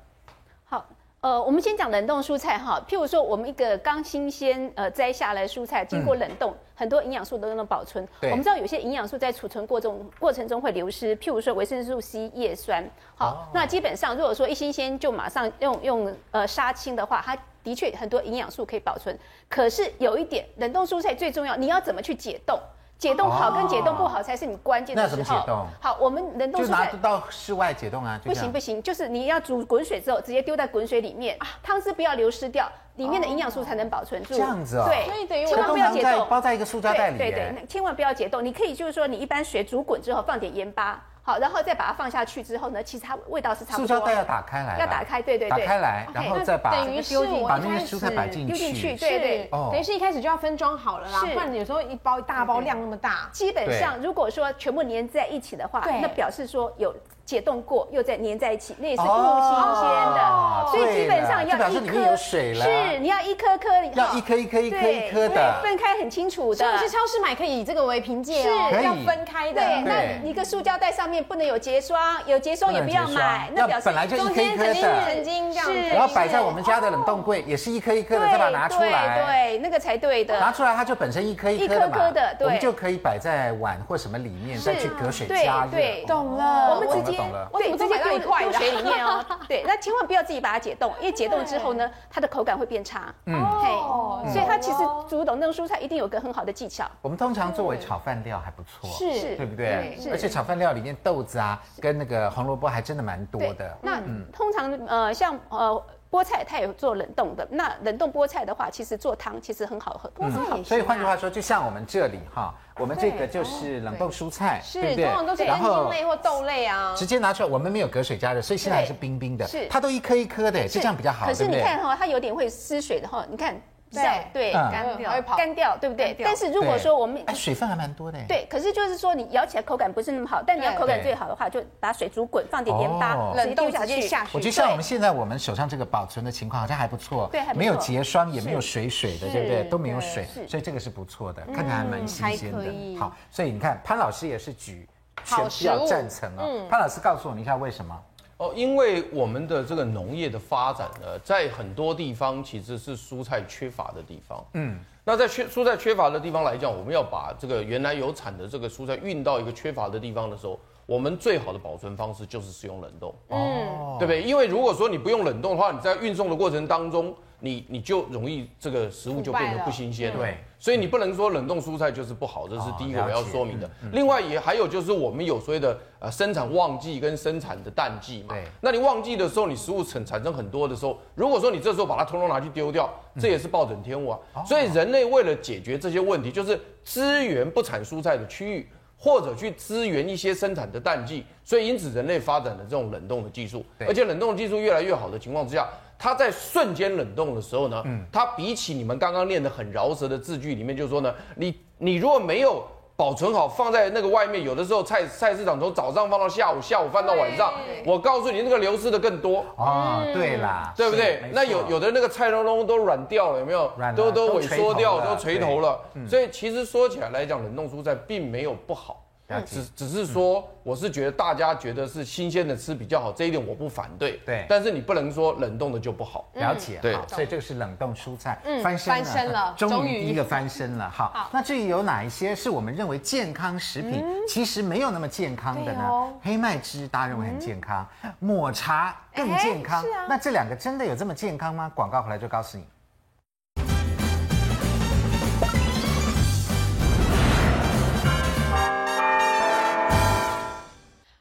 好。呃，我们先讲冷冻蔬菜哈，譬如说我们一个刚新鲜呃摘下来蔬菜，经过冷冻，嗯、很多营养素都能保存。我们知道有些营养素在储存过程过程中会流失，譬如说维生素 C、叶酸。好，哦、那基本上如果说一新鲜就马上用用呃杀青的话，它的确很多营养素可以保存。可是有一点，冷冻蔬菜最重要，你要怎么去解冻？解冻好跟解冻不好才是你关键的时候。那怎么解冻？好，我们冷冻蔬菜就拿到室外解冻啊。不行不行，就是你要煮滚水之后，直接丢在滚水里面，汤汁不要流失掉，里面的营养素才能保存住。这样子哦。对，所以等于千万不要解冻，包在一个塑胶袋里。对对，千万不要解冻。你可以就是说，你一般水煮滚之后放点盐巴。好，然后再把它放下去之后呢，其实它味道是差不多。塑胶袋要打开来，要打开，对对对，打开来，然后再把等于是我把那些蔬菜摆进去，丢进去，对对，等于是一开始就要分装好了啦，不然有时候一包一大包量那么大，基本上如果说全部粘在一起的话，那表示说有。解冻过又再粘在一起，那也是不新鲜的。所以基本上要一颗是你要一颗颗，要一颗一颗一颗一颗的分开很清楚的。是不是超市买可以以这个为凭借哦？要分开的。对，那一个塑胶袋上面不能有结霜，有结霜也不要买。那表示本来就一颗一颗的，曾经这样子。然后摆在我们家的冷冻柜也是一颗一颗的，再把它拿出来。对，那个才对的。拿出来它就本身一颗一颗的，我们就可以摆在碗或什么里面，再去隔水加热。对，懂了。我们直接，对，直接丢丢水里面哦。对，那千万不要自己把它解冻，因为解冻之后呢，它的口感会变差。嗯，哦，所以它其实煮冷冻蔬菜一定有个很好的技巧。我们通常作为炒饭料还不错，是，对不对？而且炒饭料里面豆子啊，跟那个红萝卜还真的蛮多的。那通常呃，像呃。菠菜它也有做冷冻的，那冷冻菠菜的话，其实做汤其实很好喝。菠菜也是。所以换句话说，就像我们这里哈，我们这个就是冷冻蔬菜，对不对？通常都是根茎类或豆类啊。直接拿出来，我们没有隔水加热，所以现在还是冰冰的。是。它都一颗一颗的，就这样比较好。可是你看哈，它有点会失水的哈，你看。对对，干掉，干掉，对不对？但是如果说我们水分还蛮多的。对，可是就是说你咬起来口感不是那么好，但你要口感最好的话，就把水煮滚，放点盐巴，冷冻下去。我觉得像我们现在我们手上这个保存的情况好像还不错，对，没有结霜，也没有水水的，对不对？都没有水，所以这个是不错的，看起来还蛮新鲜的。好，所以你看潘老师也是举全票赞成啊。潘老师告诉我们一下为什么？哦，因为我们的这个农业的发展呢，在很多地方其实是蔬菜缺乏的地方。嗯，那在缺蔬菜缺乏的地方来讲，我们要把这个原来有产的这个蔬菜运到一个缺乏的地方的时候，我们最好的保存方式就是使用冷冻。哦，对不对？因为如果说你不用冷冻的话，你在运送的过程当中，你你就容易这个食物就变得不新鲜。对。所以你不能说冷冻蔬菜就是不好，这是第一个我要说明的。另外也还有就是我们有所谓的呃生产旺季跟生产的淡季嘛。对。那你旺季的时候，你食物产产生很多的时候，如果说你这时候把它通通拿去丢掉，这也是暴殄天物啊。所以人类为了解决这些问题，就是资源不产蔬菜的区域，或者去支援一些生产的淡季。所以因此人类发展了这种冷冻的技术，而且冷冻技术越来越好的情况之下。它在瞬间冷冻的时候呢，嗯，它比起你们刚刚念的很饶舌的字句里面，就是说呢，你你如果没有保存好，放在那个外面，有的时候菜菜市场从早上放到下午，下午放到晚上，我告诉你，那个流失的更多啊，对啦，对不对？那有有的那个菜都都都软掉了，有没有？都都萎缩掉，都垂头了。所以其实说起来来讲，冷冻蔬菜并没有不好。只只是说，我是觉得大家觉得是新鲜的吃比较好，这一点我不反对。对，但是你不能说冷冻的就不好。了解，对，所以这个是冷冻蔬菜翻身了，终于第一个翻身了。好，那至于有哪一些是我们认为健康食品，其实没有那么健康的呢？黑麦汁大家认为很健康，抹茶更健康。那这两个真的有这么健康吗？广告回来就告诉你。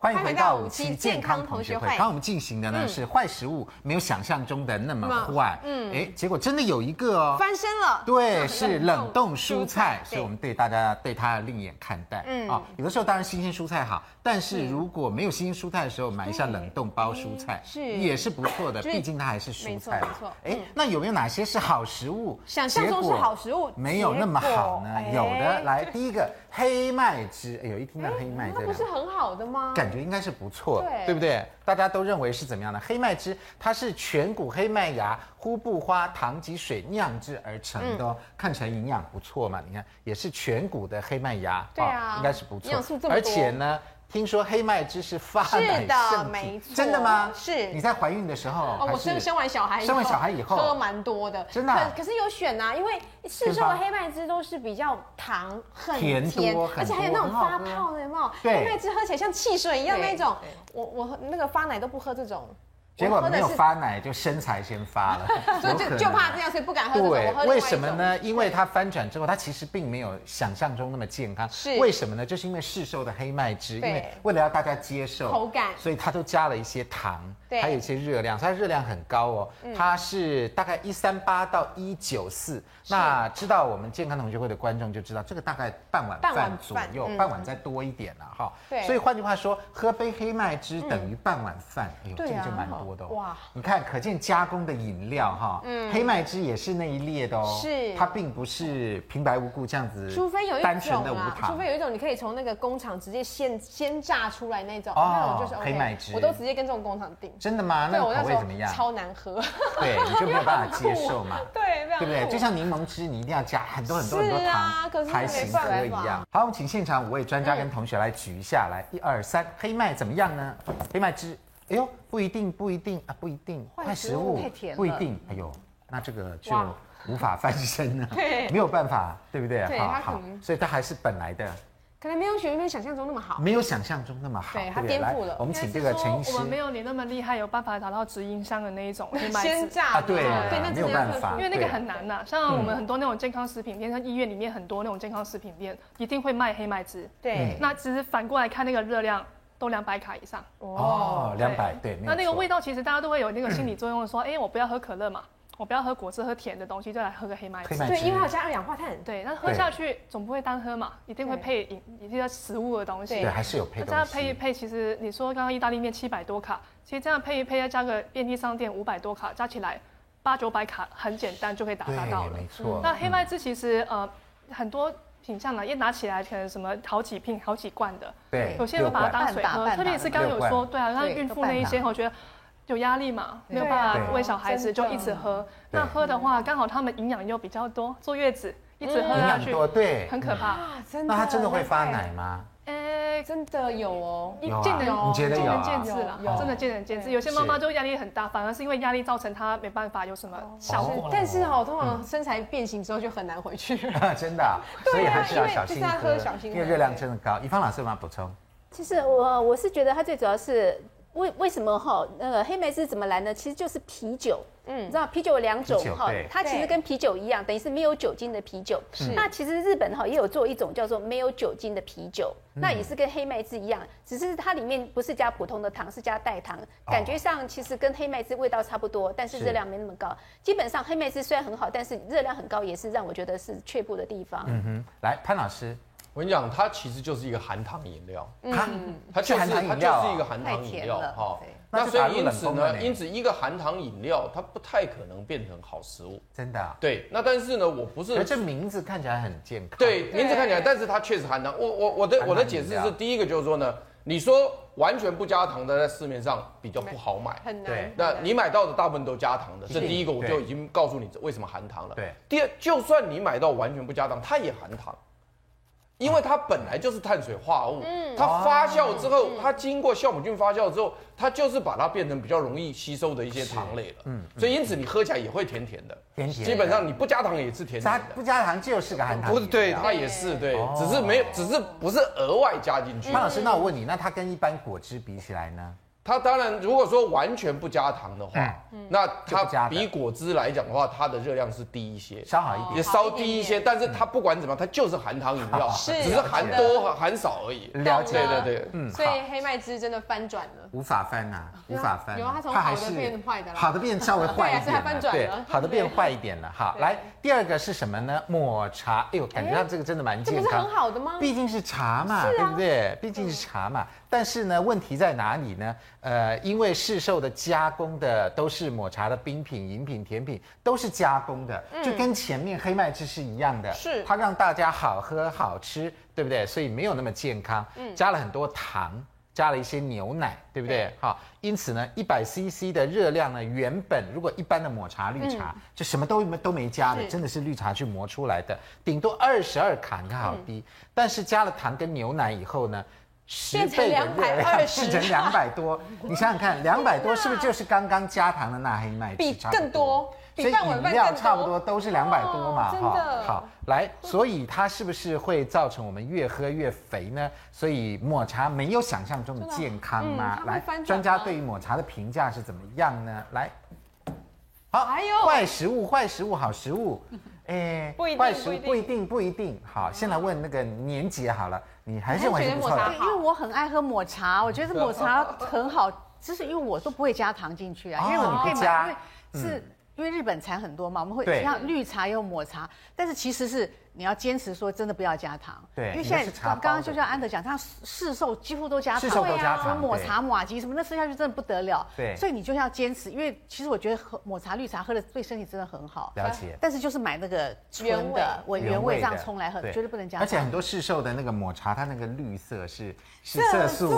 欢迎回到五期健康同学会。刚刚我们进行的呢是坏食物没有想象中的那么坏，嗯，哎，结果真的有一个哦，翻身了。对，是冷冻蔬菜，所以我们对大家对它另眼看待。嗯。啊，有的时候当然新鲜蔬菜好，但是如果没有新鲜蔬菜的时候，买一下冷冻包蔬菜是也是不错的，毕竟它还是蔬菜。没错，哎，那有没有哪些是好食物？想象中是好食物，没有那么好呢？有的，来第一个。黑麦汁，哎呦，一听到黑麦，这个不是很好的吗？感觉应该是不错，对，不对？大家都认为是怎么样的？黑麦汁它是全谷黑麦芽、呼布花、糖及水酿制而成的，哦、看起来营养不错嘛。你看，也是全谷的黑麦芽，对啊，应该是不错。而且呢。听说黑麦汁是发奶圣品，真的吗？是。你在怀孕的时候，哦，我生生完小孩，生完小孩以后喝蛮多的，真的。可可是有选呐，因为市售的黑麦汁都是比较糖很甜，而且还有那种发泡的，有没有？黑麦汁喝起来像汽水一样那种。我我那个发奶都不喝这种。结果没有发奶，就身材先发了，所以就就怕这样，所以不敢喝。对，为什么呢？因为它翻转之后，它其实并没有想象中那么健康。是为什么呢？就是因为市售的黑麦汁，因为为了要大家接受口感，所以它都加了一些糖，还有一些热量，它热量很高哦。它是大概一三八到一九四。那知道我们健康同学会的观众就知道，这个大概半碗饭左右，半碗再多一点了哈。对。所以换句话说，喝杯黑麦汁等于半碗饭。哎呦，这个就蛮多。多的哦。哇，你看，可见加工的饮料哈，嗯，黑麦汁也是那一列的哦。是，它并不是平白无故这样子，除非有一种单纯的无糖，除非有一种你可以从那个工厂直接现现榨出来那种，哦，那种就是黑麦汁，我都直接跟这种工厂订。真的吗？那口味怎么样？超难喝。对，你就 没有办法接受嘛。对，对不对？就像柠檬汁，你一定要加很多很多很多糖才行喝一样。好，我们请现场五位专家跟同学来举一下，来，一二三，黑麦怎么样呢？黑麦汁，哎呦，不一定，不一定啊，不一定，坏食物，太甜了，不一定，哎呦，那这个就无法翻身了，对，没有办法，对不对？好好，所以它还是本来的。可能没有学妹想象中那么好，没有想象中那么好，对，它颠覆了。我们请这个陈医师，我们没有你那么厉害，有办法找到直营商的那一种黑麦汁。鲜榨，对对，那没有办法，因为那个很难呐。像我们很多那种健康食品店，像医院里面很多那种健康食品店，一定会卖黑麦汁。对，那其实反过来看那个热量，都两百卡以上。哦，两百，对。那那个味道其实大家都会有那个心理作用，说，哎，我不要喝可乐嘛。我不要喝果汁，喝甜的东西，就来喝个黑麦汁。对，因为它加二氧化碳。对，那喝下去总不会单喝嘛，一定会配饮一定要食物的东西。对，还是有配。这样配一配，其实你说刚刚意大利面七百多卡，其实这样配一配，再加个便利商店五百多卡，加起来八九百卡，很简单就可以达达到了。没错。那黑麦汁其实呃很多品相呢，一拿起来可能什么好几瓶、好几罐的。对。有些人把它当水喝，特别是刚刚有说，对啊，像孕妇那一些，我觉得。有压力嘛？没有办法喂小孩子，就一直喝。那喝的话，刚好他们营养又比较多，坐月子一直喝下去，对，很可怕。真的？那他真的会发奶吗？哎，真的有哦，见仁你觉得有？见仁见智了，真的见仁见智。有些妈妈就压力很大，反而是因为压力造成她没办法有什么效果。但是哈，通常身材变形之后就很难回去。真的，所以还是要小心喝，因为热量真的高。以芳老师有没有补充？其实我我是觉得它最主要是。为为什么哈那个黑莓汁怎么来呢？其实就是啤酒，嗯，你知道啤酒有两种哈，它其实跟啤酒一样，等于是没有酒精的啤酒。是。那其实日本哈也有做一种叫做没有酒精的啤酒，那也是跟黑麦汁一样，只是它里面不是加普通的糖，是加代糖，感觉上其实跟黑麦汁味道差不多，但是热量没那么高。基本上黑麦汁虽然很好，但是热量很高，也是让我觉得是却步的地方。嗯哼，来潘老师。我跟你讲，它其实就是一个含糖饮料，嗯，它就是它就是一个含糖饮料，哈。那所以因此呢，因此一个含糖饮料，它不太可能变成好食物，真的。对，那但是呢，我不是，这名字看起来很健康，对，名字看起来，但是它确实含糖。我我我的我的解释是，第一个就是说呢，你说完全不加糖的，在市面上比较不好买，很难。那你买到的大部分都加糖的，这第一个我就已经告诉你为什么含糖了。对。第二，就算你买到完全不加糖，它也含糖。因为它本来就是碳水化合物，它发酵之后，它经过酵母菌发酵之后，它就是把它变成比较容易吸收的一些糖类了。嗯，所以因此你喝起来也会甜甜的，甜甜。基本上你不加糖也是甜甜的。不加糖就是个含糖。不是，对，它也是对，只是没有，只是不是额外加进去。潘老师，那我问你，那它跟一般果汁比起来呢？它当然，如果说完全不加糖的话，那它比果汁来讲的话，它的热量是低一些，稍好一点，也稍低一些。但是它不管怎么样，它就是含糖饮料，只是含多含少而已。了解，对对对，嗯。所以黑麦汁真的翻转了，无法翻呐，无法翻。有它从好的变坏的，好的变稍微坏一点，对，好的变坏一点了。好，来第二个是什么呢？抹茶。哎呦，感觉到这个真的蛮健康，这不是很好的吗？毕竟是茶嘛，对不对？毕竟是茶嘛。但是呢，问题在哪里呢？呃，因为市售的加工的都是抹茶的冰品、饮品、甜品，都是加工的，就跟前面黑麦汁是一样的。是，它让大家好喝好吃，对不对？所以没有那么健康。嗯，加了很多糖，加了一些牛奶，对不对？好，因此呢，一百 CC 的热量呢，原本如果一般的抹茶绿茶，就什么都没都没加的，真的是绿茶去磨出来的，顶多二十二卡，你看好低。但是加了糖跟牛奶以后呢？十倍的热量 变成两百多，你想想看，两百多是不是就是刚刚加糖的那黑麦汁？比更多，所以饮料差不多都是两百多嘛，哈。好，来，所以它是不是会造成我们越喝越肥呢？所以抹茶没有想象中的健康吗？来，专家对于抹茶的评价是怎么样呢？来，好，坏食物，坏食物，好食物，哎，不一定不一定，不一定。好，先来问那个年纪好了。你还是完全不错，因为我很爱喝抹茶，我觉得抹茶很好，就是因为我都不会加糖进去啊，因为我们可以买，因为是因为日本产很多嘛，我们会像绿茶也有抹茶，但是其实是你要坚持说真的不要加糖。对，因为现在刚刚就像安德讲，他市售几乎都加糖，市售都加糖，抹茶、玛吉什么，那吃下去真的不得了。对，所以你就要坚持，因为其实我觉得喝抹茶绿茶喝的对身体真的很好。了解。但是就是买那个原的、我原味这样冲来喝，绝对不能加糖。而且很多市售的那个抹茶，它那个绿色是是色素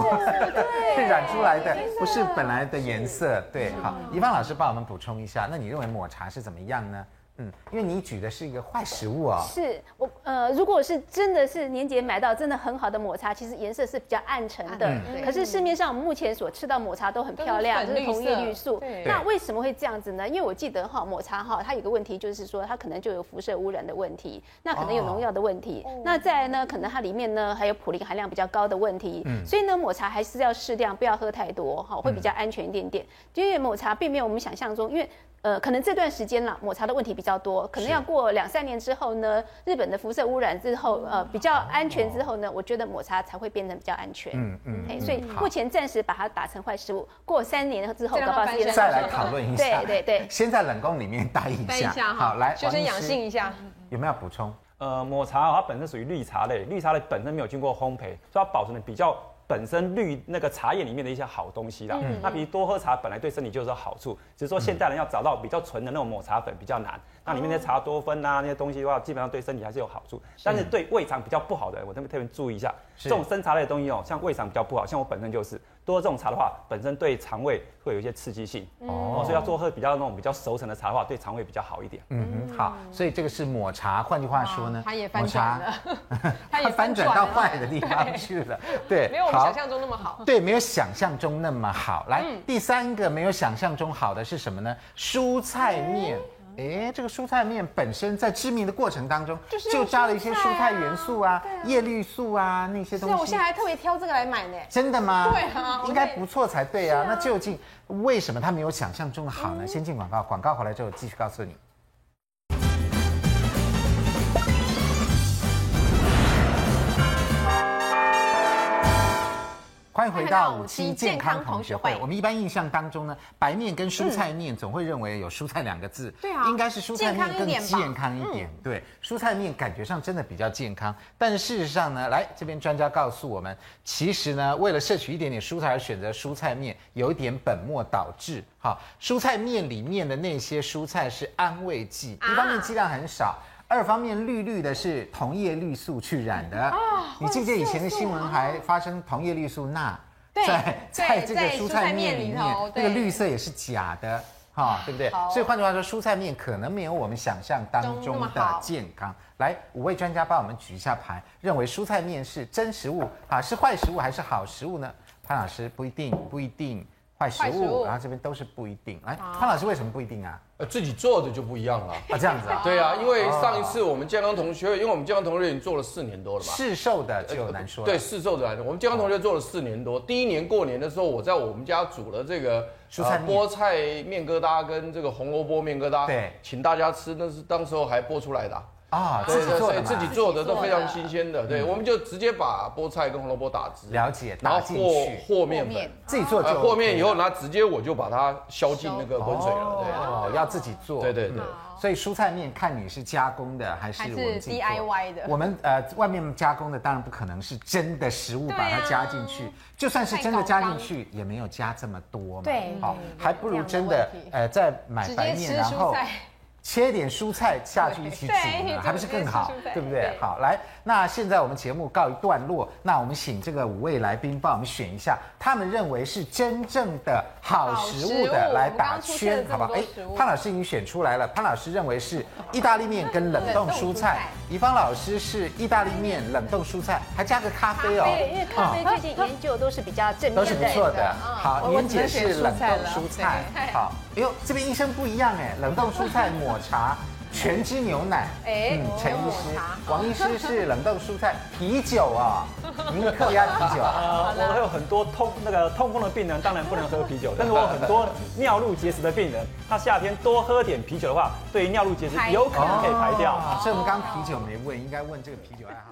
是 染出来的，不是本来的颜色。对，好，一芳老师帮我们补充一下，那你认为抹茶是怎么样呢？嗯，因为你举的是一个坏食物哦。是我呃，如果是真的是年节买到真的很好的抹茶，其实颜色是比较暗沉的。嗯、可是市面上我们目前所吃到抹茶都很漂亮，就是红叶绿素。那为什么会这样子呢？因为我记得哈，抹茶哈，它有个问题就是说它可能就有辐射污染的问题，那可能有农药的问题。哦、那再来呢，可能它里面呢还有普林含量比较高的问题。嗯。所以呢，抹茶还是要适量，不要喝太多哈，会比较安全一点点。嗯、因为抹茶并没有我们想象中，因为。呃，可能这段时间了，抹茶的问题比较多，可能要过两三年之后呢，日本的辐射污染之后，呃，比较安全之后呢，我觉得抹茶才会变得比较安全。嗯嗯。所以目前暂时把它打成坏食物，过三年之后，搞不好再来讨论一下。对对对。先在冷宫里面待一下。好，来，修身养性一下。有没有补充？呃，抹茶它本身属于绿茶类，绿茶类本身没有经过烘焙，所以它保存的比较。本身绿那个茶叶里面的一些好东西啦，嗯、那比如多喝茶本来对身体就是有好处，只是说现代人要找到比较纯的那种抹茶粉比较难。那里面的茶多酚啊那些东西的话，基本上对身体还是有好处，但是对胃肠比较不好的人，我特别特别注意一下，这种生茶类的东西哦，像胃肠比较不好，像我本身就是多这种茶的话，本身对肠胃会有一些刺激性。哦，所以要多喝比较那种比较熟成的茶的话，对肠胃比较好一点。嗯。嗯，好，所以这个是抹茶，换句话说呢，它也翻转了，它也翻转到坏的地方去了，对，没有我们想象中那么好，对，没有想象中那么好。来，第三个没有想象中好的是什么呢？蔬菜面。哎，这个蔬菜面本身在制面的过程当中，就加了一些蔬菜元素啊，叶绿素啊那些东西。是啊，我现在还特别挑这个来买呢。真的吗？对啊，应该不错才对啊。那究竟为什么它没有想象中的好呢？先进广告，广告回来之后继续告诉你。欢迎回到五期健康同学会。我们一般印象当中呢，白面跟蔬菜面总会认为有蔬菜两个字，对啊，应该是蔬菜面更健康一点。对，蔬菜面感觉上真的比较健康，但是事实上呢，来这边专家告诉我们，其实呢，为了摄取一点点蔬菜而选择蔬菜面，有一点本末倒置。好，蔬菜面里面的那些蔬菜是安慰剂，一方面剂量很少。二方面绿绿的是铜叶绿素去染的，哦、你记不记得以前的新闻还发生铜叶绿素钠在在这个蔬菜面里面，那个绿色也是假的，哈，对不对？所以换句话说，蔬菜面可能没有我们想象当中的健康。来，五位专家帮我们举一下牌，认为蔬菜面是真食物啊，是坏食物还是好食物呢？潘老师不一定，不一定。坏食物，然后这边都是不一定。来，潘老师为什么不一定啊？呃，自己做的就不一样了啊，这样子啊？对啊，因为上一次我们健康同学，因为我们健康同学已经做了四年多了嘛。市售的就难说。对，市售的来说，我们健康同学做了四年多。第一年过年的时候，我在我们家煮了这个蔬菜菠菜面疙瘩跟这个红萝卜面疙瘩，对，请大家吃，那是当时候还播出来的。啊，自己做的，自己做的都非常新鲜的。对，我们就直接把菠菜跟红萝卜打汁，了解，然后和和面粉，自己做就，和面以后，然后直接我就把它削进那个滚水了。对，哦，要自己做。对对对。所以蔬菜面看你是加工的还是我们 DIY 的。我们呃外面加工的当然不可能是真的食物把它加进去，就算是真的加进去也没有加这么多嘛。对，好，还不如真的呃再买白面然后。切点蔬菜下去一起煮呢，还不是更好，对不对？好，来，那现在我们节目告一段落，那我们请这个五位来宾帮我们选一下，他们认为是真正的好食物的来打圈，好不好？哎，潘老师已经选出来了，潘老师认为是意大利面跟冷冻蔬菜，怡芳老师是意大利面冷冻蔬菜，还加个咖啡哦，因为咖啡最近研究都是比较正面的，都是不错的。好，年姐是冷冻蔬菜，好，哎呦，这边医生不一样哎，冷冻蔬菜抹茶 全脂牛奶，哎，嗯，陈医师，王医师是冷冻蔬菜啤酒啊，您的客压啤酒啊。我有很多痛那个痛风的病人，当然不能喝啤酒，但是我有很多尿路结石的病人，他夏天多喝点啤酒的话，对于尿路结石有可能可以排掉。所以我们刚刚啤酒没问，应该问这个啤酒爱好者。